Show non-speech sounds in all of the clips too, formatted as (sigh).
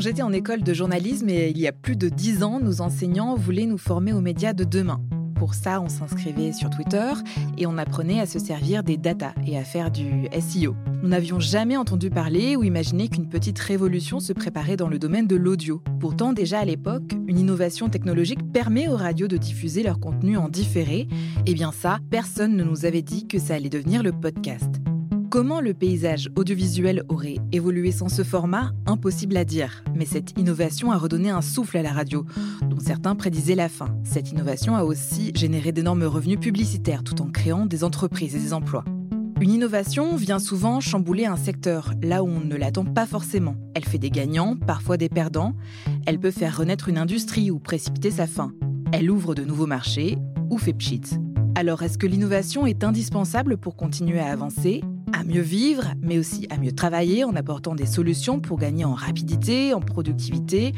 Quand j'étais en école de journalisme, et il y a plus de dix ans, nos enseignants voulaient nous former aux médias de demain. Pour ça, on s'inscrivait sur Twitter et on apprenait à se servir des data et à faire du SEO. Nous n'avions jamais entendu parler ou imaginé qu'une petite révolution se préparait dans le domaine de l'audio. Pourtant, déjà à l'époque, une innovation technologique permet aux radios de diffuser leur contenu en différé. Et eh bien ça, personne ne nous avait dit que ça allait devenir le podcast. Comment le paysage audiovisuel aurait évolué sans ce format Impossible à dire. Mais cette innovation a redonné un souffle à la radio, dont certains prédisaient la fin. Cette innovation a aussi généré d'énormes revenus publicitaires tout en créant des entreprises et des emplois. Une innovation vient souvent chambouler un secteur là où on ne l'attend pas forcément. Elle fait des gagnants, parfois des perdants. Elle peut faire renaître une industrie ou précipiter sa fin. Elle ouvre de nouveaux marchés ou fait pchit. Alors est-ce que l'innovation est indispensable pour continuer à avancer à mieux vivre, mais aussi à mieux travailler en apportant des solutions pour gagner en rapidité, en productivité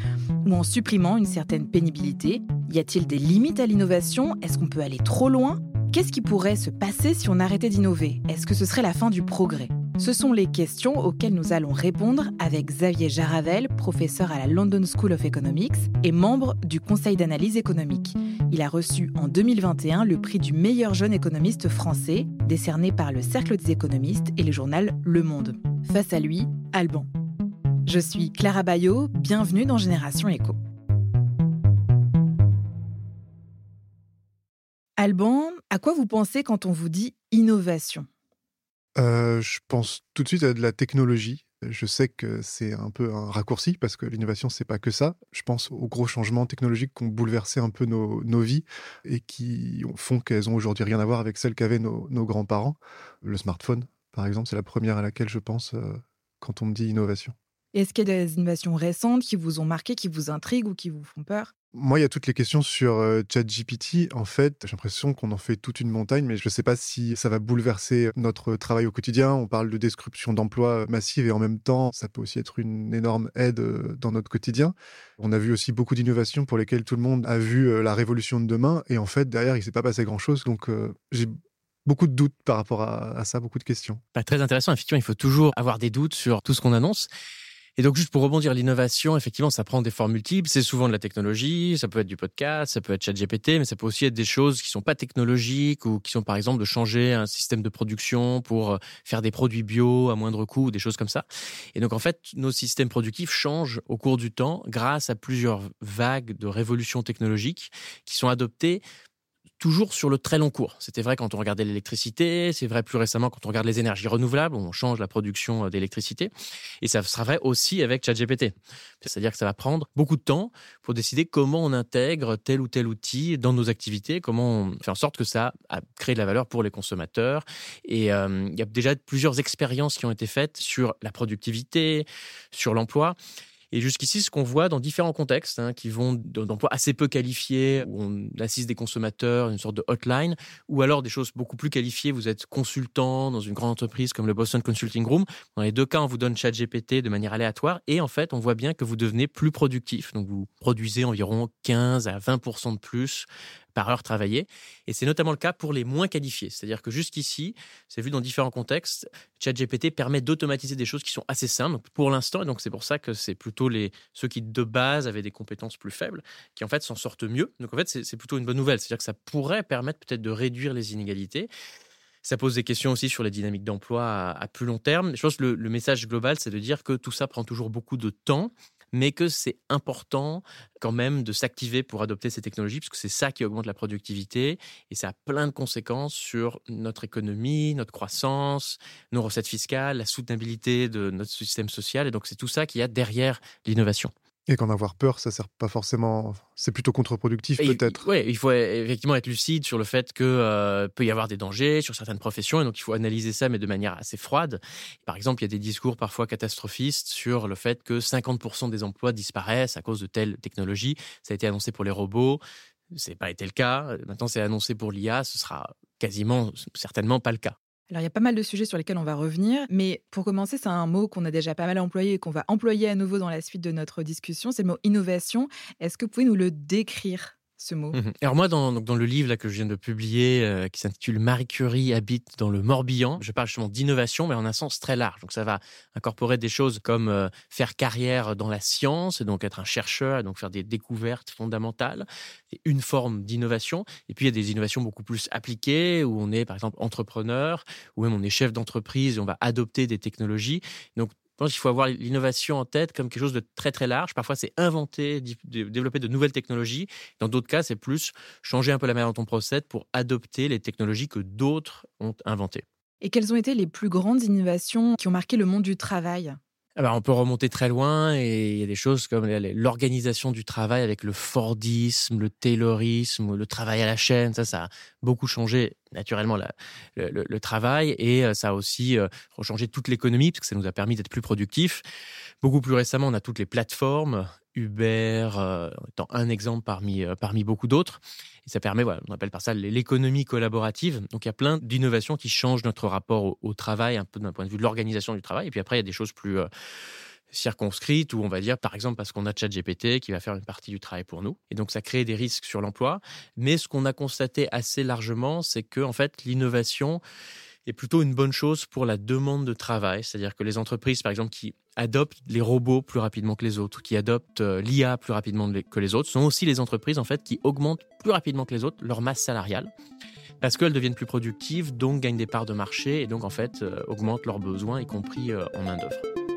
ou en supprimant une certaine pénibilité? Y a-t-il des limites à l'innovation? Est-ce qu'on peut aller trop loin? Qu'est-ce qui pourrait se passer si on arrêtait d'innover? Est-ce que ce serait la fin du progrès? Ce sont les questions auxquelles nous allons répondre avec Xavier Jaravel, professeur à la London School of Economics et membre du Conseil d'analyse économique. Il a reçu en 2021 le prix du meilleur jeune économiste français, décerné par le Cercle des économistes et le journal Le Monde. Face à lui, Alban. Je suis Clara Bayot, bienvenue dans Génération Éco. Alban, à quoi vous pensez quand on vous dit innovation? Je pense tout de suite à de la technologie. Je sais que c'est un peu un raccourci parce que l'innovation, c'est pas que ça. Je pense aux gros changements technologiques qui ont bouleversé un peu nos, vies et qui font qu'elles ont aujourd'hui rien à voir avec celles qu'avaient nos, grands-parents. Le smartphone, par exemple, c'est la première à laquelle je pense quand on me dit innovation. Est-ce qu'il y a des innovations récentes qui vous ont marqué, qui vous intriguent ou qui vous font peur? Moi, il y a toutes les questions sur euh, ChatGPT. En fait, j'ai l'impression qu'on en fait toute une montagne, mais je ne sais pas si ça va bouleverser notre travail au quotidien. On parle de description d'emploi massive et en même temps, ça peut aussi être une énorme aide euh, dans notre quotidien. On a vu aussi beaucoup d'innovations pour lesquelles tout le monde a vu euh, la révolution de demain et en fait, derrière, il ne s'est pas passé grand-chose. Donc, j'ai beaucoup de doutes par rapport à, ça, beaucoup de questions. Pas très intéressant. Effectivement, il faut toujours avoir des doutes sur tout ce qu'on annonce. Et donc, juste pour rebondir, l'innovation, effectivement, ça prend des formes multiples. C'est souvent de la technologie, ça peut être du podcast, ça peut être ChatGPT, mais ça peut aussi être des choses qui sont pas technologiques ou qui sont, par exemple, de changer un système de production pour euh, faire des produits bio à moindre coût, des choses comme ça. Et donc, en fait, nos systèmes productifs changent au cours du temps grâce à plusieurs vagues de révolutions technologiques qui sont adoptées toujours sur le très long cours. C'était vrai quand on regardait l'électricité, c'est vrai plus récemment quand on regarde les énergies renouvelables, on change la production euh, d'électricité. Et ça sera vrai aussi avec ChatGPT. C'est-à-dire que ça va prendre beaucoup de temps pour décider comment on intègre tel ou tel outil dans nos activités, comment on fait en sorte que ça crée de la valeur pour les consommateurs. Et euh, il y a déjà plusieurs expériences qui ont été faites sur la productivité, sur l'emploi. Et jusqu'ici, ce qu'on voit dans différents contextes, hein, qui vont d'emplois assez peu qualifiés, où on assiste des consommateurs, une sorte de hotline, ou alors des choses beaucoup plus qualifiées, vous êtes consultant dans une grande entreprise comme le Boston Consulting Room. Dans les deux cas, on vous donne ChatGPT de manière aléatoire, et en fait, on voit bien que vous devenez plus productif. Donc, vous produisez environ 15 à 20% de plus par heure travaillée. Et c'est notamment le cas pour les moins qualifiés. C'est-à-dire que jusqu'ici, c'est vu dans différents contextes, ChatGPT permet d'automatiser des choses qui sont assez simples pour l'instant. Et donc, c'est pour ça que c'est plutôt les, ceux qui, de base, avaient des compétences plus faibles, qui, en fait, s'en sortent mieux. Donc, en fait, c'est plutôt une bonne nouvelle. C'est-à-dire que ça pourrait permettre peut-être de réduire les inégalités. Ça pose des questions aussi sur les dynamiques d'emploi à, plus long terme. Je pense que le message global, c'est de dire que tout ça prend toujours beaucoup de temps mais que c'est important quand même de s'activer pour adopter ces technologies, parce que c'est ça qui augmente la productivité, et ça a plein de conséquences sur notre économie, notre croissance, nos recettes fiscales, la soutenabilité de notre système social, et donc c'est tout ça qu'il y a derrière l'innovation. Et qu'en avoir peur, ça sert pas forcément. C'est plutôt contre-productif, peut-être. Oui, il faut effectivement être lucide sur le fait que euh, peut y avoir des dangers sur certaines professions, et donc il faut analyser ça, mais de manière assez froide. Par exemple, il y a des discours parfois catastrophistes sur le fait que 50% des emplois disparaissent à cause de telle technologie. Ça a été annoncé pour les robots. C'est pas été le cas. Maintenant, c'est annoncé pour l'IA. Ce sera quasiment, certainement pas le cas. Alors, il y a pas mal de sujets sur lesquels on va revenir, mais pour commencer, c'est un mot qu'on a déjà pas mal employé et qu'on va employer à nouveau dans la suite de notre discussion, c'est le mot innovation. Est-ce que vous pouvez nous le décrire? Mot. Mhm. Alors moi, dans, le livre que je viens de publier, euh, qui s'intitule Marie Curie habite dans le Morbihan, je parle justement d'innovation, mais en un sens très large. Donc ça va incorporer des choses comme euh, faire carrière dans la science, et donc être un chercheur, donc faire des découvertes fondamentales, et une forme d'innovation. Et puis il y a des innovations beaucoup plus appliquées, où on est par exemple entrepreneur, ou même on est chef d'entreprise et on va adopter des technologies. Donc pense qu'il faut avoir l'innovation en tête comme quelque chose de très très large. Parfois, c'est inventer, développer de nouvelles technologies. Dans d'autres cas, c'est plus changer un peu la manière dont on procède pour adopter les technologies que d'autres ont inventées. Et quelles ont été les plus grandes innovations qui ont marqué le monde du travail? Ah bah, on peut remonter très loin et il y a des choses comme l'organisation du travail avec le Fordisme, le Taylorisme, le travail à la chaîne. Ça, ça a beaucoup changé naturellement le, travail et euh, ça a aussi euh, changé toute l'économie parce que ça nous a permis d'être plus productifs. Beaucoup plus récemment, on a toutes les plateformes, Uber euh, étant un exemple parmi, parmi beaucoup d'autres. Et ça permet, voilà, on appelle par ça l'économie collaborative. Donc il y a plein d'innovations qui changent notre rapport au, travail, un peu d'un point de vue de l'organisation du travail. Et puis après, il y a des choses plus euh, circonscrites où on va dire, par exemple, parce qu'on a ChatGPT qui va faire une partie du travail pour nous. Et donc ça crée des risques sur l'emploi. Mais ce qu'on a constaté assez largement, c'est que en fait, l'innovation est plutôt une bonne chose pour la demande de travail. C'est-à-dire que les entreprises, par exemple, qui adoptent les robots plus rapidement que les autres, qui adoptent euh, l'IA plus rapidement que les autres, sont aussi les entreprises en fait qui augmentent plus rapidement que les autres leur masse salariale parce qu'elles deviennent plus productives, donc gagnent des parts de marché et donc en fait euh, augmentent leurs besoins, y compris euh, en main d'œuvre.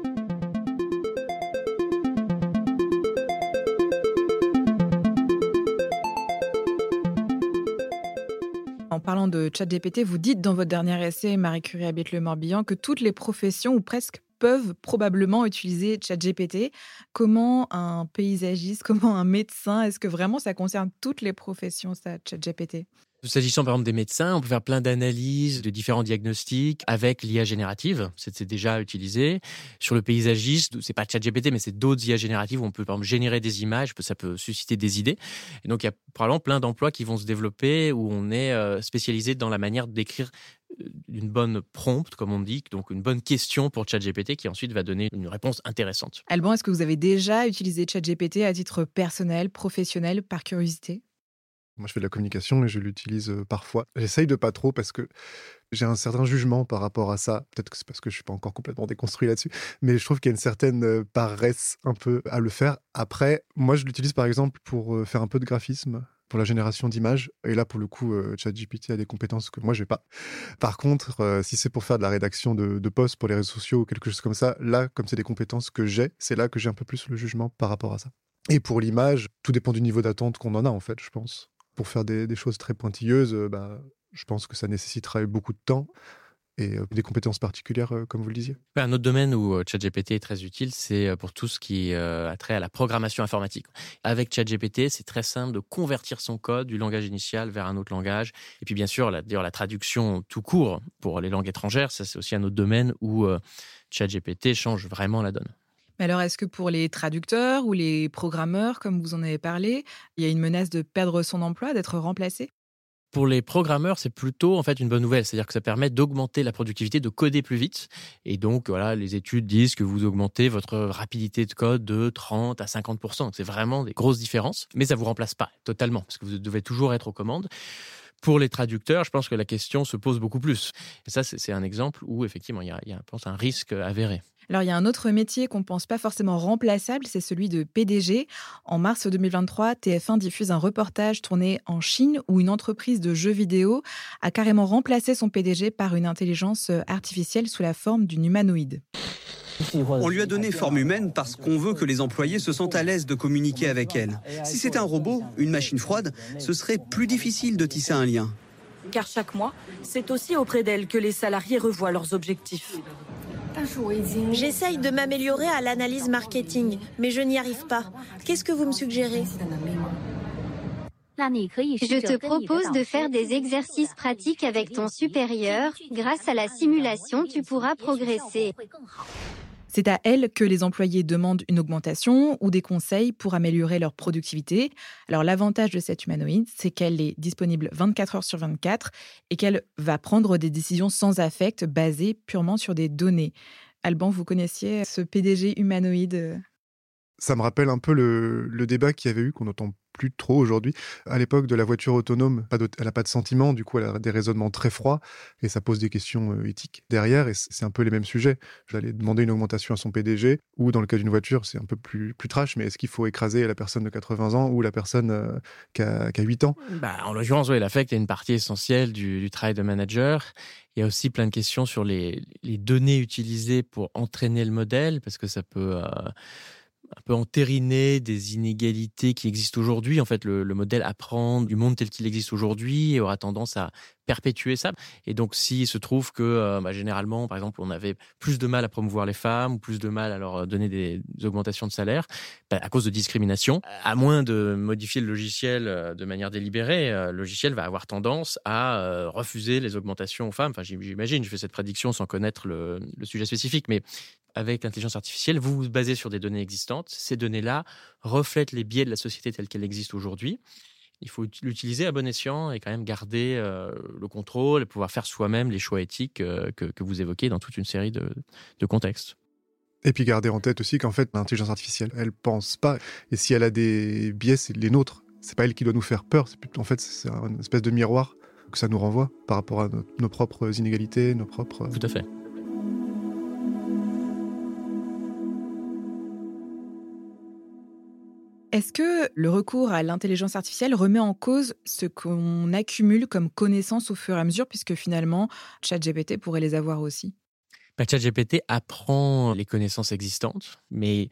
En parlant de ChatGPT, vous dites dans votre dernier essai, Marie Curie habite le Morbihan, que toutes les professions, ou presque, peuvent probablement utiliser ChatGPT. Comment un paysagiste, (laughs) comment un médecin, est-ce que vraiment ça concerne toutes les professions, ça, ChatGPT? S'agissant par exemple des médecins, on peut faire plein d'analyses de différents diagnostics avec l'IA générative. C'est déjà utilisé. Sur le paysagiste, c'est pas ChatGPT, mais c'est d'autres IA génératives où on peut par exemple générer des images, ça peut susciter des idées. Et donc il y a probablement plein d'emplois qui vont se développer où on est euh, spécialisé dans la manière d'écrire euh, une bonne prompt, comme on dit, donc une bonne question pour ChatGPT qui ensuite va donner une réponse intéressante. Alban, est-ce que vous avez déjà utilisé ChatGPT à titre personnel, professionnel, par curiosité? Moi, je fais de la communication et je l'utilise parfois. J'essaye de pas trop parce que j'ai un certain jugement par rapport à ça. Peut-être que c'est parce que je suis pas encore complètement déconstruit là-dessus, mais je trouve qu'il y a une certaine paresse un peu à le faire. Après, moi, je l'utilise par exemple pour faire un peu de graphisme, pour la génération d'images. Et là, pour le coup, ChatGPT a des compétences que moi, je n'ai pas. Par contre, si c'est pour faire de la rédaction de, de posts pour les réseaux sociaux ou quelque chose comme ça, là, comme c'est des compétences que j'ai, c'est là que j'ai un peu plus le jugement par rapport à ça. Et pour l'image, tout dépend du niveau d'attente qu'on en a, en fait, je pense pour faire des, choses très pointilleuses, euh, bah, je pense que ça nécessiterait beaucoup de temps et euh, des compétences particulières, euh, comme vous le disiez. Un autre domaine où ChatGPT est très utile, c'est pour tout ce qui a trait à la programmation informatique. Avec ChatGPT, c'est très simple de convertir son code du langage initial vers un autre langage. Et puis bien sûr, la, traduction tout court pour les langues étrangères, ça c'est aussi un autre domaine où ChatGPT change vraiment la donne. Mais alors, est-ce que pour les traducteurs ou les programmeurs, comme vous en avez parlé, il y a une menace de perdre son emploi, d'être remplacé? Pour les programmeurs, c'est plutôt en fait une bonne nouvelle, c'est-à-dire que ça permet d'augmenter la productivité, de coder plus vite. Et donc voilà, les études disent que vous augmentez votre rapidité de code de 30 à 50% C'est vraiment des grosses différences, mais ça vous remplace pas totalement parce que vous devez toujours être aux commandes. Pour les traducteurs, je pense que la question se pose beaucoup plus. Et ça, c'est un exemple où effectivement il y a, il y a je pense, un risque avéré. Alors, il y a un autre métier qu'on ne pense pas forcément remplaçable, c'est celui de PDG. En mars 2023, TF1 diffuse un reportage tourné en Chine où une entreprise de jeux vidéo a carrément remplacé son PDG par une intelligence artificielle sous la forme d'une humanoïde. On lui a donné forme humaine parce qu'on veut que les employés se sentent à l'aise de communiquer avec elle. Si c'était un robot, une machine froide, ce serait plus difficile de tisser un lien. Car chaque mois, c'est aussi auprès d'elle que les salariés revoient leurs objectifs. J'essaye de m'améliorer à l'analyse marketing, mais je n'y arrive pas. Qu'est-ce que vous me suggérez? Je te propose de faire des exercices pratiques avec ton supérieur. Grâce à la simulation, tu pourras progresser. C'est à elle que les employés demandent une augmentation ou des conseils pour améliorer leur productivité. Alors l'avantage de cette humanoïde, c'est qu'elle est disponible 24 heures sur 24 et qu'elle va prendre des décisions sans affect basées purement sur des données. Alban, vous connaissiez ce PDG humanoïde Ça me rappelle un peu le, le débat qu'il y avait eu, qu'on entend plus trop aujourd'hui. À l'époque de la voiture autonome, elle n'a pas de sentiment, du coup elle a des raisonnements très froids et ça pose des questions euh, éthiques derrière et c'est un peu les mêmes sujets. J'allais demander une augmentation à son PDG ou dans le cas d'une voiture c'est un peu plus, plus trash, mais est-ce qu'il faut écraser la personne de 80 ans ou la personne euh, qui, a, 8 ans? Bah, En l'occurrence, oui, l'affect est une partie essentielle du, travail de manager. Il y a aussi plein de questions sur les, données utilisées pour entraîner le modèle, parce que ça peut... Euh, un peu entériner des inégalités qui existent aujourd'hui. En fait, le, modèle apprend du monde tel qu'il existe aujourd'hui aura tendance à perpétuer ça. Et donc, s'il se trouve que euh, bah, généralement, par exemple, on avait plus de mal à promouvoir les femmes ou plus de mal à leur donner des, augmentations de salaire bah, à cause de discrimination, à moins de modifier le logiciel euh, de manière délibérée, euh, le logiciel va avoir tendance à refuser les augmentations aux femmes. Enfin, j'imagine, je fais cette prédiction sans connaître le, le sujet spécifique, mais avec l'intelligence artificielle, vous vous basez sur des données existantes. Ces données-là reflètent les biais de la société telle qu'elle existe aujourd'hui. Il faut l'utiliser à bon escient et quand même garder euh, le contrôle et pouvoir faire soi-même les choix éthiques euh, que, vous évoquez dans toute une série de, contextes. Et puis garder en tête aussi qu'en fait, l'intelligence artificielle, elle pense pas. Et si elle a des biais, c'est les nôtres. C'est pas elle qui doit nous faire peur. En fait, c'est une espèce de miroir que ça nous renvoie par rapport à nos propres inégalités, nos propres. Tout à fait. Est-ce que le recours à l'intelligence artificielle remet en cause ce qu'on accumule comme connaissances au fur et à mesure, puisque finalement, ChatGPT pourrait les avoir aussi? Bah, ChatGPT apprend les connaissances existantes, mais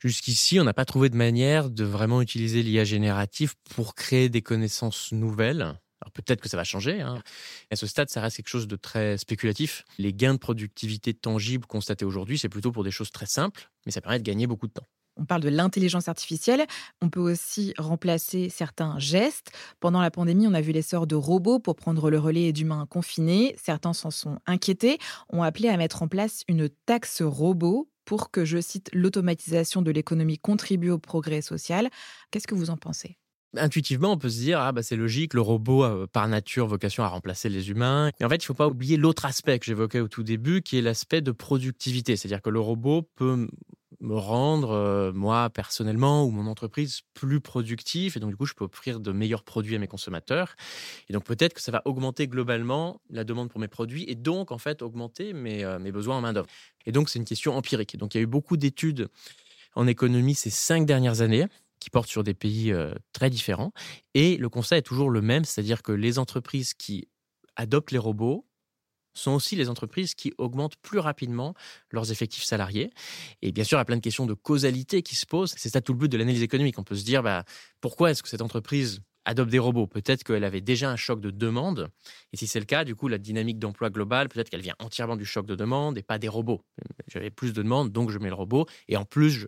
jusqu'ici, on n'a pas trouvé de manière de vraiment utiliser l'IA générative pour créer des connaissances nouvelles. Alors peut-être que ça va changer. Hein. À ce stade, ça reste quelque chose de très spéculatif. Les gains de productivité tangibles constatés aujourd'hui, c'est plutôt pour des choses très simples, mais ça permet de gagner beaucoup de temps on parle de l'intelligence artificielle, on peut aussi remplacer certains gestes. Pendant la pandémie, on a vu l'essor de robots pour prendre le relais d'humains confinés. Certains s'en sont inquiétés, ont appelé à mettre en place une taxe robot pour que, je cite, l'automatisation de l'économie contribue au progrès social. Qu'est-ce que vous en pensez? Intuitivement, on peut se dire ah bah c'est logique, le robot a par nature vocation à remplacer les humains. Mais en fait, il ne faut pas oublier l'autre aspect que j'évoquais au tout début, qui est l'aspect de productivité. C'est-à-dire que le robot peut me rendre, euh, moi, personnellement, ou mon entreprise, plus productif. Et donc, du coup, je peux offrir de meilleurs produits à mes consommateurs. Et donc, peut-être que ça va augmenter globalement la demande pour mes produits et donc, en fait, augmenter mes, euh, mes besoins en main-d'œuvre. Et donc, c'est une question empirique. Donc, il y a eu beaucoup d'études en économie ces cinq dernières années qui portent sur des pays euh, très différents. Et le constat est toujours le même, c'est-à-dire que les entreprises qui adoptent les robots sont aussi les entreprises qui augmentent plus rapidement leurs effectifs salariés. Et bien sûr, il y a plein de questions de causalité qui se posent. C'est ça tout le but de l'analyse économique. On peut se dire, bah, pourquoi est-ce que cette entreprise adopte des robots Peut-être qu'elle avait déjà un choc de demande. Et si c'est le cas, du coup, la dynamique d'emploi globale, peut-être qu'elle vient entièrement du choc de demande et pas des robots. J'avais plus de demandes, donc je mets le robot. Et en plus,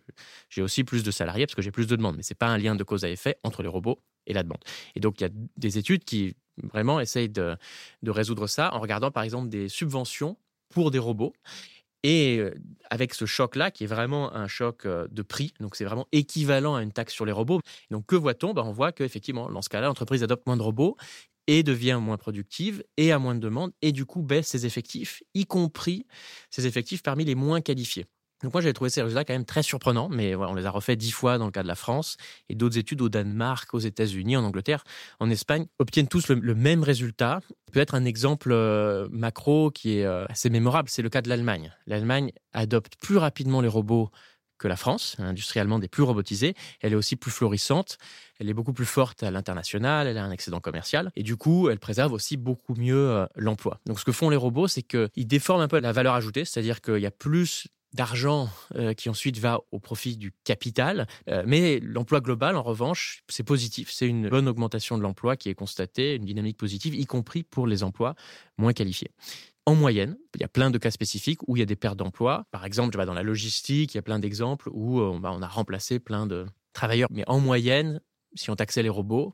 j'ai aussi plus de salariés parce que j'ai plus de demandes. Mais ce n'est pas un lien de cause à effet entre les robots et la demande. Et donc, il y a des études qui vraiment essaye de, résoudre ça en regardant par exemple des subventions pour des robots. Et euh, avec ce choc-là, qui est vraiment un choc euh, de prix, donc c'est vraiment équivalent à une taxe sur les robots. Donc que voit-on? Ben, On voit qu'effectivement, dans ce cas-là, l'entreprise adopte moins de robots et devient moins productive et a moins de demandes et du coup baisse ses effectifs, y compris ses effectifs parmi les moins qualifiés. Donc moi, j'ai trouvé ces résultats quand même très surprenants, mais on les a refaits dix fois dans le cas de la France et d'autres études au Danemark, aux États-Unis, en Angleterre, en Espagne, obtiennent tous le, même résultat. Peut-être un exemple euh, macro qui est euh, assez mémorable, c'est le cas de l'Allemagne. L'Allemagne adopte plus rapidement les robots que la France, l'industrie allemande est plus robotisée, elle est aussi plus florissante, elle est beaucoup plus forte à l'international, elle a un excédent commercial, et du coup, elle préserve aussi beaucoup mieux euh, l'emploi. Donc ce que font les robots, c'est qu'ils déforment un peu la valeur ajoutée, c'est-à-dire qu'il y a plus d'argent euh, qui ensuite va au profit du capital. Euh, mais l'emploi global, en revanche, c'est positif. C'est une bonne augmentation de l'emploi qui est constatée, une dynamique positive, y compris pour les emplois moins qualifiés. En moyenne, il y a plein de cas spécifiques où il y a des pertes d'emplois. Par exemple, dans la logistique, il y a plein d'exemples où euh, bah, on a remplacé plein de travailleurs. Mais en moyenne, si on taxait les robots,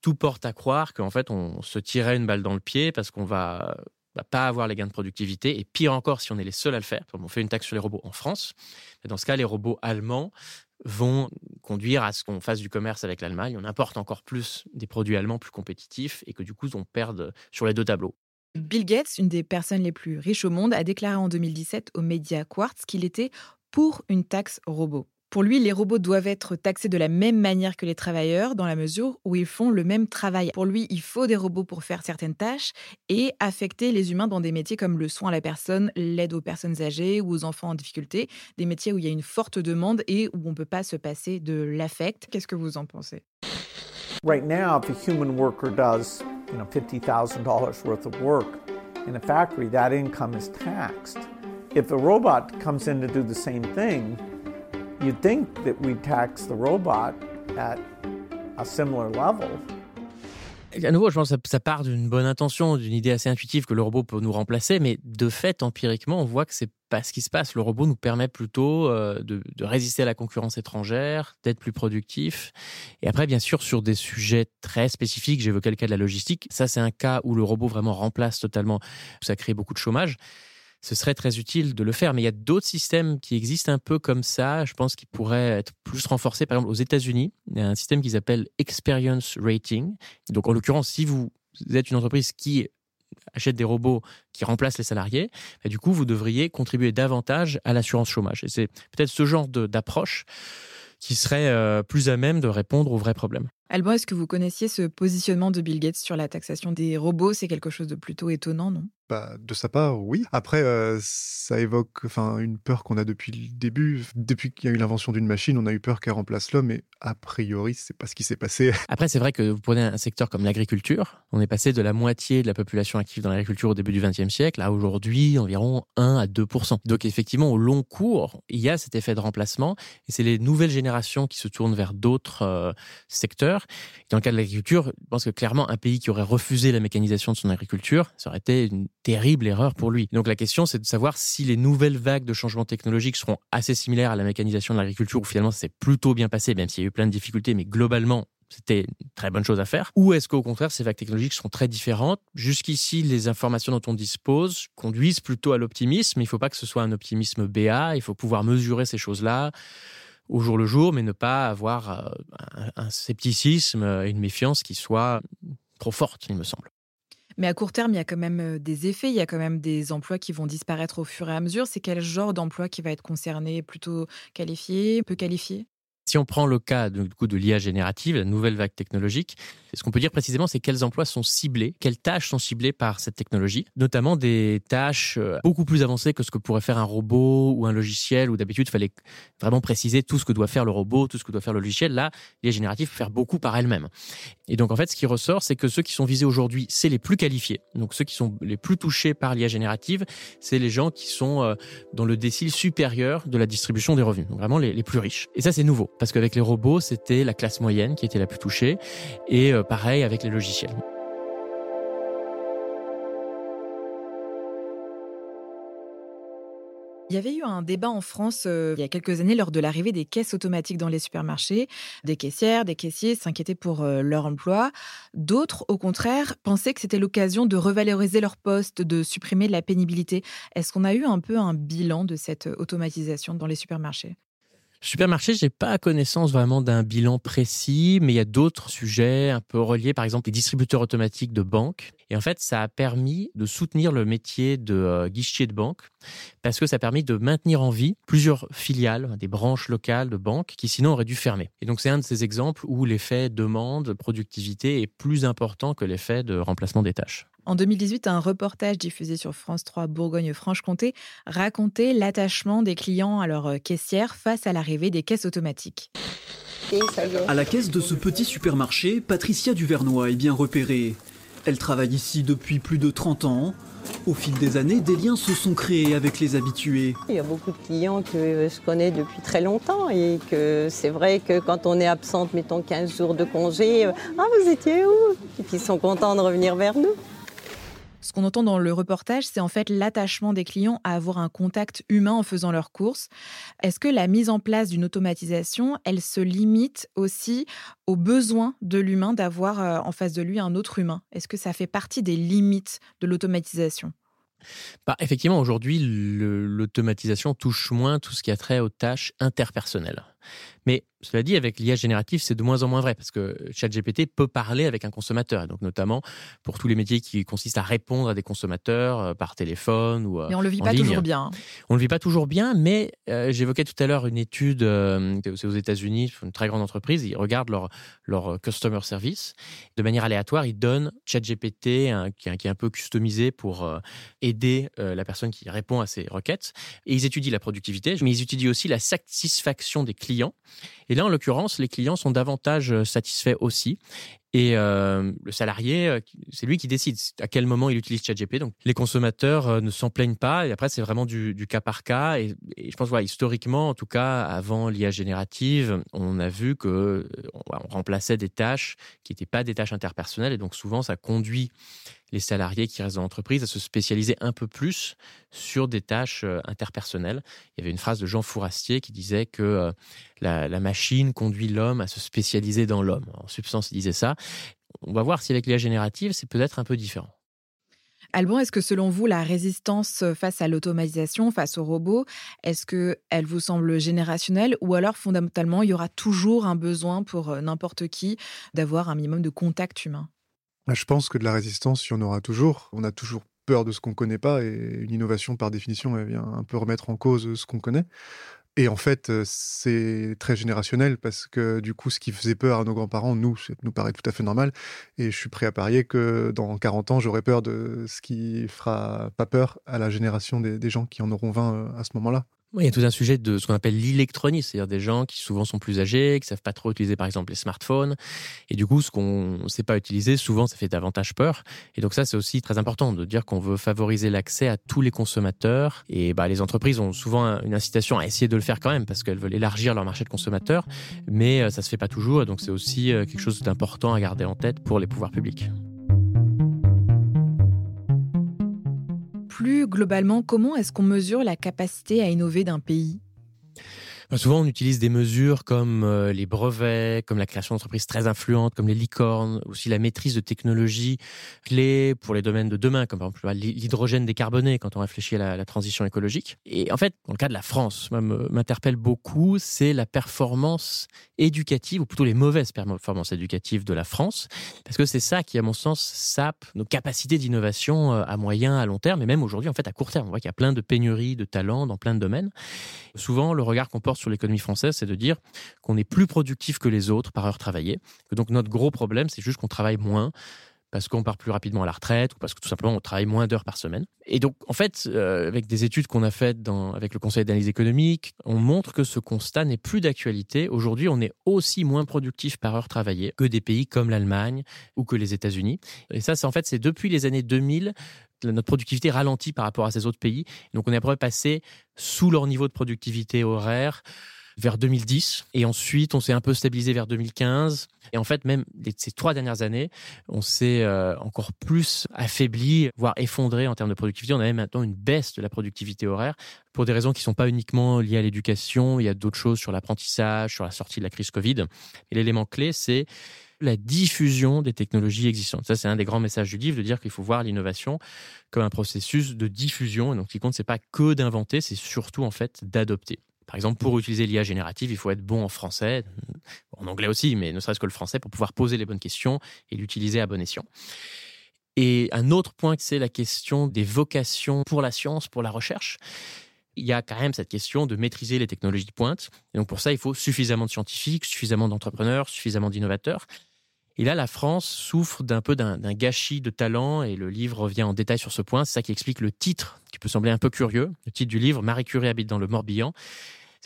tout porte à croire qu'en fait, on se tirait une balle dans le pied parce qu'on va va pas avoir les gains de productivité. Et pire encore, si on est les seuls à le faire, on fait une taxe sur les robots en France, dans ce cas, les robots allemands vont conduire à ce qu'on fasse du commerce avec l'Allemagne. On importe encore plus des produits allemands plus compétitifs et que du coup, on perd sur les deux tableaux. Bill Gates, une des personnes les plus riches au monde, a déclaré en 2017 aux médias Quartz qu'il était pour une taxe robot. Pour lui, les robots doivent être taxés de la même manière que les travailleurs, dans la mesure où ils font le même travail. Pour lui, il faut des robots pour faire certaines tâches et affecter les humains dans des métiers comme le soin à la personne, l'aide aux personnes âgées ou aux enfants en difficulté, des métiers où il y a une forte demande et où on ne peut pas se passer de l'affect. Qu'est-ce que vous en pensez? Right now, if a human worker does, you know, $50,000 worth of work in a factory, that income is taxed. If robot comes in to do the same thing, you'd think that we'd tax the robot at a similar level. À nouveau, je pense que ça part d'une bonne intention, d'une idée assez intuitive que le robot peut nous remplacer, mais de fait, empiriquement, on voit que c'est pas ce qui se passe. Le robot nous permet plutôt euh, de, de résister à la concurrence étrangère, d'être plus productif. Et après, bien sûr, sur des sujets très spécifiques, j'évoquais le cas de la logistique. Ça, c'est un cas où le robot vraiment remplace totalement. Ça crée beaucoup de chômage ce serait très utile de le faire. Mais il y a d'autres systèmes qui existent un peu comme ça, je pense, qui pourraient être plus renforcés. Par exemple, aux États-Unis, il y a un système qu'ils appellent Experience Rating. Donc, en l'occurrence, si vous êtes une entreprise qui achète des robots qui remplacent les salariés, bah, du coup, vous devriez contribuer davantage à l'assurance chômage. Et c'est peut-être ce genre d'approche qui serait euh, plus à même de répondre aux vrais problèmes. Alban, est-ce que vous connaissiez ce positionnement de Bill Gates sur la taxation des robots? C'est quelque chose de plutôt étonnant, non? Bah, de sa part, oui. Après, euh, ça évoque enfin, une peur qu'on a depuis le début. Depuis qu'il y a eu l'invention d'une machine, on a eu peur qu'elle remplace l'homme, et a priori, c'est pas ce qui s'est passé. (laughs) Après, c'est vrai que vous prenez un secteur comme l'agriculture. On est passé de la moitié de la population active dans l'agriculture au début du XXe siècle à aujourd'hui environ 1 à 2 Donc, effectivement, au long cours, il y a cet effet de remplacement, et c'est les nouvelles générations qui se tournent vers d'autres euh, secteurs. Dans le cas de l'agriculture, je pense que clairement, un pays qui aurait refusé la mécanisation de son agriculture, ça aurait été une terrible erreur pour lui. Donc la question, c'est de savoir si les nouvelles vagues de changements technologiques seront assez similaires à la mécanisation de l'agriculture, où finalement ça s'est plutôt bien passé, même s'il y a eu plein de difficultés, mais globalement, c'était une très bonne chose à faire Ou est-ce qu'au contraire, ces vagues technologiques seront très différentes? Jusqu'ici, les informations dont on dispose conduisent plutôt à l'optimisme. Il ne faut pas que ce soit un optimisme BA. Il faut pouvoir mesurer ces choses-là au jour le jour, mais ne pas avoir euh, un scepticisme et une méfiance qui soit trop forte, il me semble. Mais à court terme, il y a quand même des effets, il y a quand même des emplois qui vont disparaître au fur et à mesure. C'est quel genre d'emploi qui va être concerné Plutôt qualifié, peu qualifié? Si on prend le cas du coup de l'IA générative, la nouvelle vague technologique, ce qu'on peut dire précisément, c'est quels emplois sont ciblés, quelles tâches sont ciblées par cette technologie, notamment des tâches euh, beaucoup plus avancées que ce que pourrait faire un robot ou un logiciel, où d'habitude il fallait vraiment préciser tout ce que doit faire le robot, tout ce que doit faire le logiciel. Là, l'IA générative peut faire beaucoup par elle-même. Et donc en fait, ce qui ressort, c'est que ceux qui sont visés aujourd'hui, c'est les plus qualifiés. Donc ceux qui sont les plus touchés par l'IA générative, c'est les gens qui sont euh, dans le décile supérieur de la distribution des revenus, donc vraiment les, les plus riches. Et ça, c'est nouveau parce qu'avec les robots, c'était la classe moyenne qui était la plus touchée, et euh, pareil avec les logiciels. Il y avait eu un débat en France euh, il y a quelques années lors de l'arrivée des caisses automatiques dans les supermarchés. Des caissières, des caissiers s'inquiétaient pour euh, leur emploi. D'autres, au contraire, pensaient que c'était l'occasion de revaloriser leur poste, de supprimer la pénibilité. Est-ce qu'on a eu un peu un bilan de cette automatisation dans les supermarchés? Supermarché, j'ai pas connaissance vraiment d'un bilan précis, mais il y a d'autres sujets un peu reliés, par exemple les distributeurs automatiques de banque. Et en fait, ça a permis de soutenir le métier de euh, guichetier de banque parce que ça a permis de maintenir en vie plusieurs filiales, des branches locales de banques qui sinon auraient dû fermer. Et donc c'est un de ces exemples où l'effet demande, productivité est plus important que l'effet de remplacement des tâches. En 2018, un reportage diffusé sur France 3 Bourgogne-Franche-Comté racontait l'attachement des clients à leur caissière face à l'arrivée des caisses automatiques. À la caisse de ce petit supermarché, Patricia Duvernois est bien repérée. Elle travaille ici depuis plus de 30 ans. Au fil des années, des liens se sont créés avec les habitués. Il y a beaucoup de clients que je connais depuis très longtemps et que c'est vrai que quand on est absente, mettons 15 jours de congé, ah vous étiez où? Et puis ils sont contents de revenir vers nous. Ce qu'on entend dans le reportage, c'est en fait l'attachement des clients à avoir un contact humain en faisant leurs courses. Est-ce que la mise en place d'une automatisation, elle se limite aussi au besoin de l'humain d'avoir euh, en face de lui un autre humain? Est-ce que ça fait partie des limites de l'automatisation? Bah, effectivement, aujourd'hui, l'automatisation touche moins tout ce qui a trait aux tâches interpersonnelles. Mais cela dit, avec l'IA générative, c'est de moins en moins vrai parce que ChatGPT peut parler avec un consommateur. Donc, notamment pour tous les métiers qui consistent à répondre à des consommateurs euh, par téléphone ou. Mais on le vit pas toujours bien. Hein. On le vit pas toujours bien, mais j'évoquais tout à l'heure une étude, c'est aux États-Unis, une très grande entreprise. Ils regardent leur, leur customer service de manière aléatoire. Ils donnent ChatGPT qui, qui, est un peu customisé pour aider la personne qui répond à ces requêtes. Et ils étudient la productivité, mais ils étudient aussi la satisfaction des clients. Et là, en l'occurrence, les clients sont davantage euh, satisfaits aussi. Et euh, le salarié, euh, c'est lui qui décide à quel moment il utilise ChatGPT. Donc les consommateurs ne s'en plaignent pas. Et après, c'est vraiment du, cas par cas. Et, je pense, voilà, historiquement, en tout cas, avant l'IA générative, on a vu que on remplaçait des tâches qui n'étaient pas des tâches interpersonnelles. Et donc souvent, ça conduit les salariés qui restent dans l'entreprise à se spécialiser un peu plus sur des tâches euh, interpersonnelles. Il y avait une phrase de Jean Fourastier qui disait que euh, la, machine conduit l'homme à se spécialiser dans l'homme. En substance, il disait ça. On va voir si avec l'IA générative, c'est peut-être un peu différent. Alban, est-ce que selon vous, la résistance face à l'automatisation, face aux robots, est-ce qu'elle vous semble générationnelle ou alors fondamentalement, il y aura toujours un besoin pour euh, n'importe qui d'avoir un minimum de contact humain? Bah, je pense que de la résistance, il y en aura toujours. On a toujours peur de ce qu'on ne connaît pas et une innovation, par définition, elle vient un peu remettre en cause ce qu'on connaît. Et en fait, c'est très générationnel parce que du coup, ce qui faisait peur à nos grands-parents, nous, ça nous paraît tout à fait normal. Et je suis prêt à parier que dans 40 ans, j'aurai peur de ce qui fera pas peur à la génération des, des gens qui en auront 20 à ce moment-là il y a tout un sujet de ce qu'on appelle l'électronique, c'est-à-dire des gens qui souvent sont plus âgés, qui savent pas trop utiliser par exemple les smartphones, et du coup ce qu'on ne sait pas utiliser, souvent ça fait davantage peur. Et donc ça c'est aussi très important de dire qu'on veut favoriser l'accès à tous les consommateurs. Et bah, les entreprises ont souvent une incitation à essayer de le faire quand même parce qu'elles veulent élargir leur marché de consommateurs, mais euh, ça se fait pas toujours. Donc c'est aussi euh, quelque chose d'important à garder en tête pour les pouvoirs publics. Plus globalement, comment est-ce qu'on mesure la capacité à innover d'un pays? Bah, souvent, on utilise des mesures comme euh, les brevets, comme la création d'entreprises très influentes, comme les licornes, aussi la maîtrise de technologies clés pour les domaines de demain, comme par exemple l'hydrogène décarboné quand on réfléchit à la, transition écologique. Et en fait, dans le cas de la France, m'interpelle beaucoup, c'est la performance éducative, ou plutôt les mauvaises performances éducatives de la France, parce que c'est ça qui, à mon sens, sape nos capacités d'innovation euh, à moyen, à long terme, et même aujourd'hui, en fait, à court terme. On voit qu'il y a plein de pénuries de talents dans plein de domaines. Souvent, le regard qu'on porte sur l'économie française, c'est de dire qu'on est plus productif que les autres par heure travaillée. Que donc notre gros problème, c'est juste qu'on travaille moins parce qu'on part plus rapidement à la retraite ou parce que tout simplement on travaille moins d'heures par semaine. Et donc en fait, euh, avec des études qu'on a faites dans, avec le Conseil d'analyse économique, on montre que ce constat n'est plus d'actualité. Aujourd'hui, on est aussi moins productif par heure travaillée que des pays comme l'Allemagne ou que les États-Unis. Et ça, c'est en fait, c'est depuis les années 2000 notre productivité ralentit par rapport à ces autres pays. Donc on est à peu près passé sous leur niveau de productivité horaire vers 2010. Et ensuite, on s'est un peu stabilisé vers 2015. Et en fait, même ces trois dernières années, on s'est euh, encore plus affaibli, voire effondré en termes de productivité. On a même maintenant une baisse de la productivité horaire pour des raisons qui ne sont pas uniquement liées à l'éducation. Il y a d'autres choses sur l'apprentissage, sur la sortie de la crise Covid. Et l'élément clé, c'est la diffusion des technologies existantes. Ça, c'est un des grands messages du livre, de dire qu'il faut voir l'innovation comme un processus de diffusion. Et donc, ce qui compte, c'est pas que d'inventer, c'est surtout, en fait, d'adopter. Par exemple, pour utiliser l'IA générative, il faut être bon en français, en anglais aussi, mais ne serait-ce que le français, pour pouvoir poser les bonnes questions et l'utiliser à bon escient. Et un autre point, c'est la question des vocations pour la science, pour la recherche. Il y a quand même cette question de maîtriser les technologies de pointe. Et donc pour ça, il faut suffisamment de scientifiques, suffisamment d'entrepreneurs, suffisamment d'innovateurs. Et là, la France souffre d'un peu d'un gâchis de talent, et le livre revient en détail sur ce point. C'est ça qui explique le titre, qui peut sembler un peu curieux. Le titre du livre, Marie Curie habite dans le Morbihan.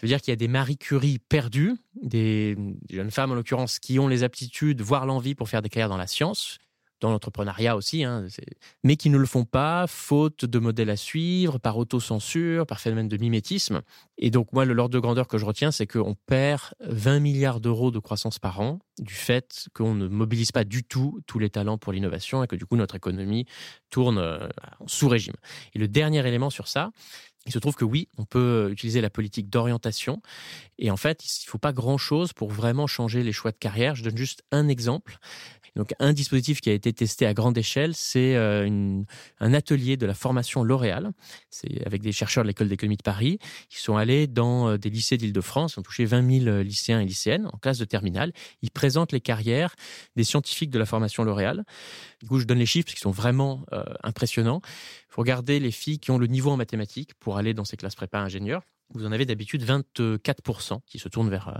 Ça veut dire qu'il y a des Marie Curie perdues, des, jeunes femmes en l'occurrence, qui ont les aptitudes, voire l'envie pour faire des carrières dans la science, dans l'entrepreneuriat aussi, hein, mais qui ne le font pas, faute de modèles à suivre, par autocensure, par phénomène de mimétisme. Et donc, moi, le l'ordre de grandeur que je retiens, c'est qu'on perd 20 milliards d'euros de croissance par an du fait qu'on ne mobilise pas du tout tous les talents pour l'innovation et que du coup, notre économie tourne euh, en sous-régime. Et le dernier élément sur ça, il se trouve que oui, on peut utiliser la politique d'orientation. Et en fait, il ne faut pas grand-chose pour vraiment changer les choix de carrière. Je donne juste un exemple. Donc un dispositif qui a été testé à grande échelle, c'est euh, un atelier de la formation L'Oréal. C'est avec des chercheurs de l'école d'économie de Paris qui sont allés dans euh, des lycées d'Île-de-France, ont touché 20 000 lycéens et lycéennes en classe de terminale. Ils présentent les carrières des scientifiques de la formation L'Oréal. Du coup, je donne les chiffres qui sont vraiment impressionnants. Il faut regarder les filles qui ont le niveau en mathématiques pour aller dans ces classes prépa ingénieurs vous en avez d'habitude 24% qui se tournent vers, euh,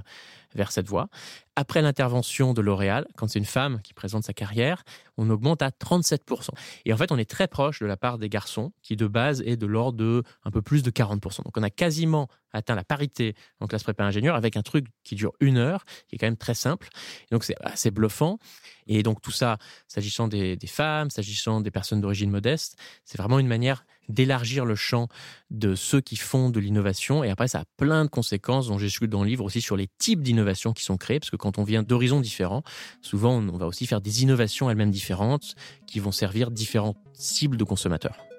vers cette voie. Après l'intervention de L'Oréal, quand c'est une femme qui présente sa carrière, on augmente à 37%. Et en fait, on est très proche de la part des garçons, qui de base est de l'ordre de un peu plus de 40%. Donc on a quasiment atteint la parité en classe prépa ingénieur avec un truc qui dure une heure, qui est quand même très simple. donc c'est assez bluffant. Et donc tout ça, s'agissant des, des femmes, s'agissant des personnes d'origine modeste, c'est vraiment une manière d'élargir le champ de ceux qui font de l'innovation. Et après, ça a plein de conséquences dont su dans le livre aussi sur les types d'innovations qui sont créées, parce que quand on vient d'horizons différents, souvent on va aussi faire des innovations elles-mêmes différentes qui vont servir différentes cibles de consommateurs.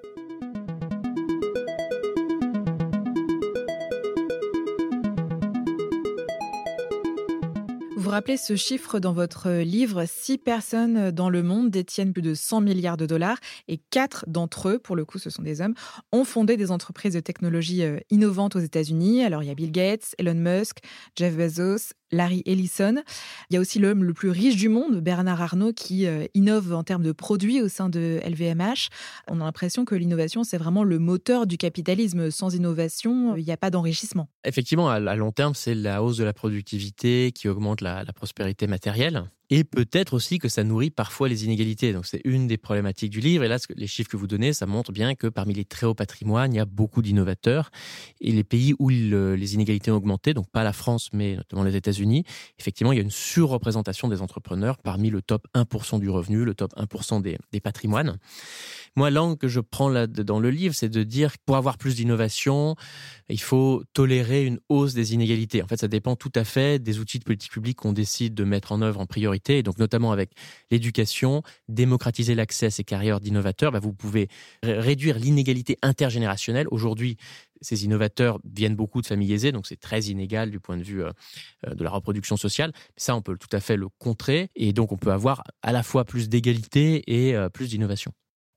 Vous rappelez ce chiffre dans votre livre. Six personnes dans le monde détiennent plus de 100 milliards de dollars et quatre d'entre eux, pour le coup ce sont des hommes, ont fondé des entreprises de technologie euh, innovantes aux États-Unis. Alors il y a Bill Gates, Elon Musk, Jeff Bezos, Larry Ellison. Il y a aussi l'homme le plus riche du monde, Bernard Arnault, qui euh, innove en termes de produits au sein de LVMH. On a l'impression que l'innovation, c'est vraiment le moteur du capitalisme. Sans innovation, il n'y a pas d'enrichissement. Effectivement, à long terme, c'est la hausse de la productivité qui augmente la prospérité matérielle. Et peut-être aussi que ça nourrit parfois les inégalités. Donc c'est une des problématiques du livre. Et là, les chiffres que vous donnez, ça montre bien que parmi les très hauts patrimoines, il y a beaucoup d'innovateurs. Et les pays où les inégalités ont augmenté, donc pas la France, mais notamment les États-Unis, effectivement, il y a une surreprésentation des entrepreneurs parmi le top 1% du revenu, le top 1% des, des patrimoines. Moi, l'angle que je prends dans le livre, c'est de dire que pour avoir plus d'innovation, il faut tolérer une hausse des inégalités. En fait, ça dépend tout à fait des outils de politique publique qu'on décide de mettre en œuvre en priorité. Et donc, notamment avec l'éducation, démocratiser l'accès à ces carrières d'innovateurs, bah, vous pouvez réduire l'inégalité intergénérationnelle. Aujourd'hui, ces innovateurs viennent beaucoup de familles aisées, donc c'est très inégal du point de vue euh, euh, de la reproduction sociale. Ça, on peut tout à fait le contrer, et donc on peut avoir à la fois plus d'égalité et euh, plus d'innovation.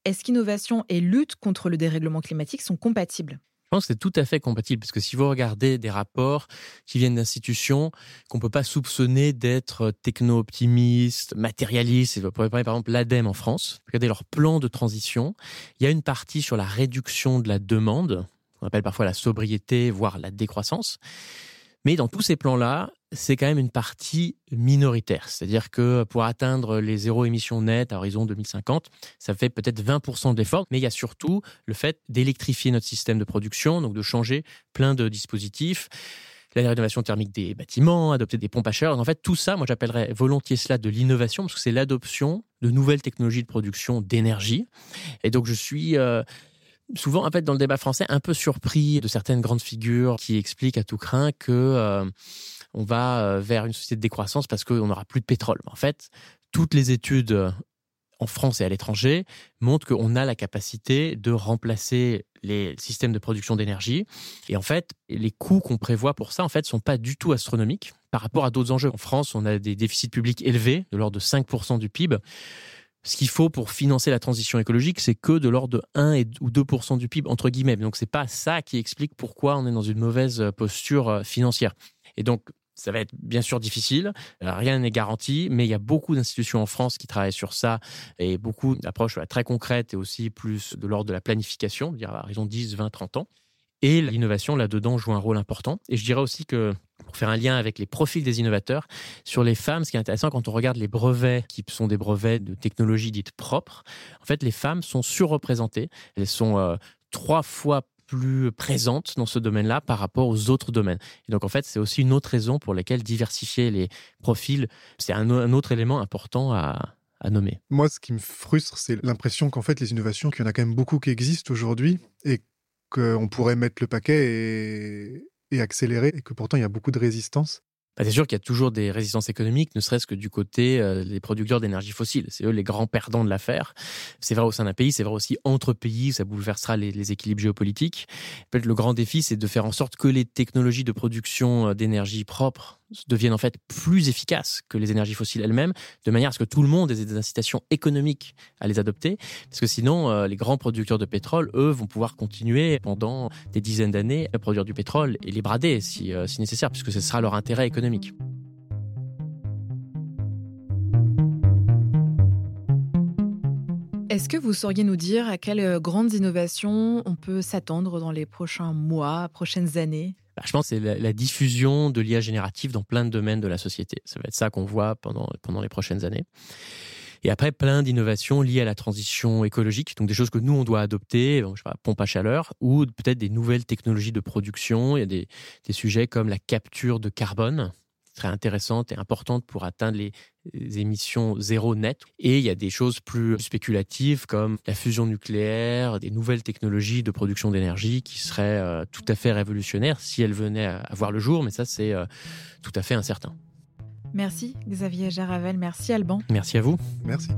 Est-ce qu'innovation et lutte contre le dérèglement climatique sont compatibles? Je pense que c'est tout à fait compatible parce que si vous regardez des rapports qui viennent d'institutions qu'on ne peut pas soupçonner d'être techno-optimistes, matérialistes, par exemple l'ADEME en France, regardez leur plan de transition, il y a une partie sur la réduction de la demande, qu'on appelle parfois la sobriété, voire la décroissance. Mais dans tous ces plans-là, c'est quand même une partie minoritaire. C'est-à-dire que pour atteindre les zéro émissions nettes à horizon 2050, ça fait peut-être 20% de l'effort, mais il y a surtout le fait d'électrifier notre système de production, donc de changer plein de dispositifs la rénovation thermique des bâtiments, adopter des pompes à chaleur. En fait, tout ça, moi, j'appellerais volontiers cela de l'innovation parce que c'est l'adoption de nouvelles technologies de production d'énergie. Et donc, je suis euh, souvent, en fait, dans le débat français, un peu surpris de certaines grandes figures qui expliquent à tout craint que euh, on va euh, vers une société de décroissance parce qu'on n'aura plus de pétrole. En fait, toutes les études euh, en France et à l'étranger montrent qu'on a la capacité de remplacer les systèmes de production d'énergie. Et en fait, les coûts qu'on prévoit pour ça, en fait, sont pas du tout astronomiques par rapport à d'autres enjeux. En France, on a des déficits publics élevés, de l'ordre de 5% du PIB. Ce qu'il faut pour financer la transition écologique, c'est que de l'ordre de 1 ou 2 du PIB entre guillemets. Donc c'est pas ça qui explique pourquoi on est dans une mauvaise euh, posture euh, financière. Et donc ça va être bien sûr difficile, euh, rien n'est garanti, mais il y a beaucoup d'institutions en France qui travaillent sur ça et beaucoup d'approches très concrètes et aussi plus de l'ordre de la planification, dire à raison 10, 20, 30 ans. Et l'innovation, là-dedans, joue un rôle important. Et je dirais aussi que, faire un lien avec les profils des innovateurs, sur les femmes, ce qui est intéressant quand on regarde les brevets, qui sont des brevets de technologies dites propres, en fait, les femmes sont surreprésentées. Elles sont euh, trois fois plus présentes dans ce domaine-là par rapport aux autres domaines. Et donc, en fait, c'est aussi une autre raison pour laquelle diversifier les profils, c'est un, autre élément important à, à nommer. Moi, ce qui me frustre, c'est l'impression qu'en fait, les innovations, qu'il y en a quand même beaucoup qui existent aujourd'hui et qu'on pourrait mettre le paquet et, accélérer, et que pourtant il y a beaucoup de résistance. Bah, c'est sûr qu'il y a toujours des résistances économiques, ne serait-ce que du côté euh, des producteurs d'énergie fossile. C'est eux les grands perdants de l'affaire. C'est vrai au sein d'un pays, c'est vrai aussi entre pays, ça bouleversera les, équilibres géopolitiques. Peut-être le grand défi, c'est de faire en sorte que les technologies de production euh, d'énergie propre deviennent en fait plus efficaces que les énergies fossiles elles-mêmes, de manière à ce que tout le monde ait des incitations économiques à les adopter, parce que sinon, euh, les grands producteurs de pétrole, eux, vont pouvoir continuer pendant des dizaines d'années à produire du pétrole et les brader si, euh, si nécessaire, puisque ce sera leur intérêt économique. Est-ce que vous sauriez nous dire à quelles grandes innovations on peut s'attendre dans les prochains mois, prochaines années? Bah, je pense c'est la, diffusion de l'IA générative dans plein de domaines de la société. Ça va être ça qu'on voit pendant, pendant les prochaines années. Et après, plein d'innovations liées à la transition écologique, donc des choses que nous, on doit adopter, je sais pas, pompe à chaleur, ou peut-être des nouvelles technologies de production. Il y a des, des sujets comme la capture de carbone, très intéressante et importante pour atteindre les émissions zéro net. Et il y a des choses plus spéculatives comme la fusion nucléaire, des nouvelles technologies de production d'énergie qui seraient euh, tout à fait révolutionnaires si elles venaient à voir le jour, mais ça c'est euh, tout à fait incertain. Merci Xavier Jaravel, merci Alban. Merci à vous. Merci.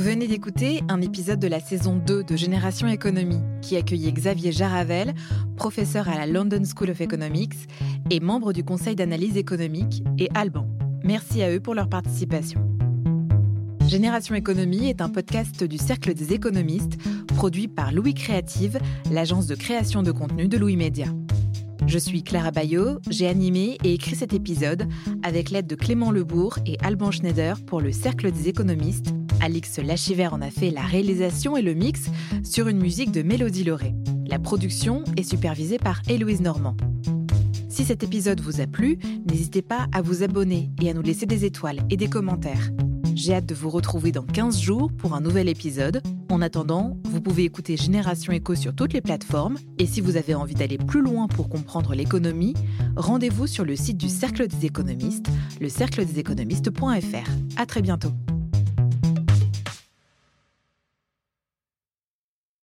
Vous venez d'écouter un épisode de la saison 2 de Génération Économie qui accueillait Xavier Jaravel, professeur à la London School of Economics et membre du conseil d'analyse économique, et Alban. Merci à eux pour leur participation. Génération Économie est un podcast du Cercle des économistes produit par Louis Créative, l'agence de création de contenu de Louis Média. Je suis Clara Bayot, j'ai animé et écrit cet épisode avec l'aide de Clément Lebourg et Alban Schneider pour le Cercle des économistes. Alix Lachiver en a fait la réalisation et le mix sur une musique de Mélodie Lauré. La production est supervisée par Héloïse Normand. Si cet épisode vous a plu, n'hésitez pas à vous abonner et à nous laisser des étoiles et des commentaires. J'ai hâte de vous retrouver dans 15 jours pour un nouvel épisode. En attendant, vous pouvez écouter Génération Éco sur toutes les plateformes. Et si vous avez envie d'aller plus loin pour comprendre l'économie, rendez-vous sur le site du Cercle des économistes, le cercle des économistes.fr. À très bientôt.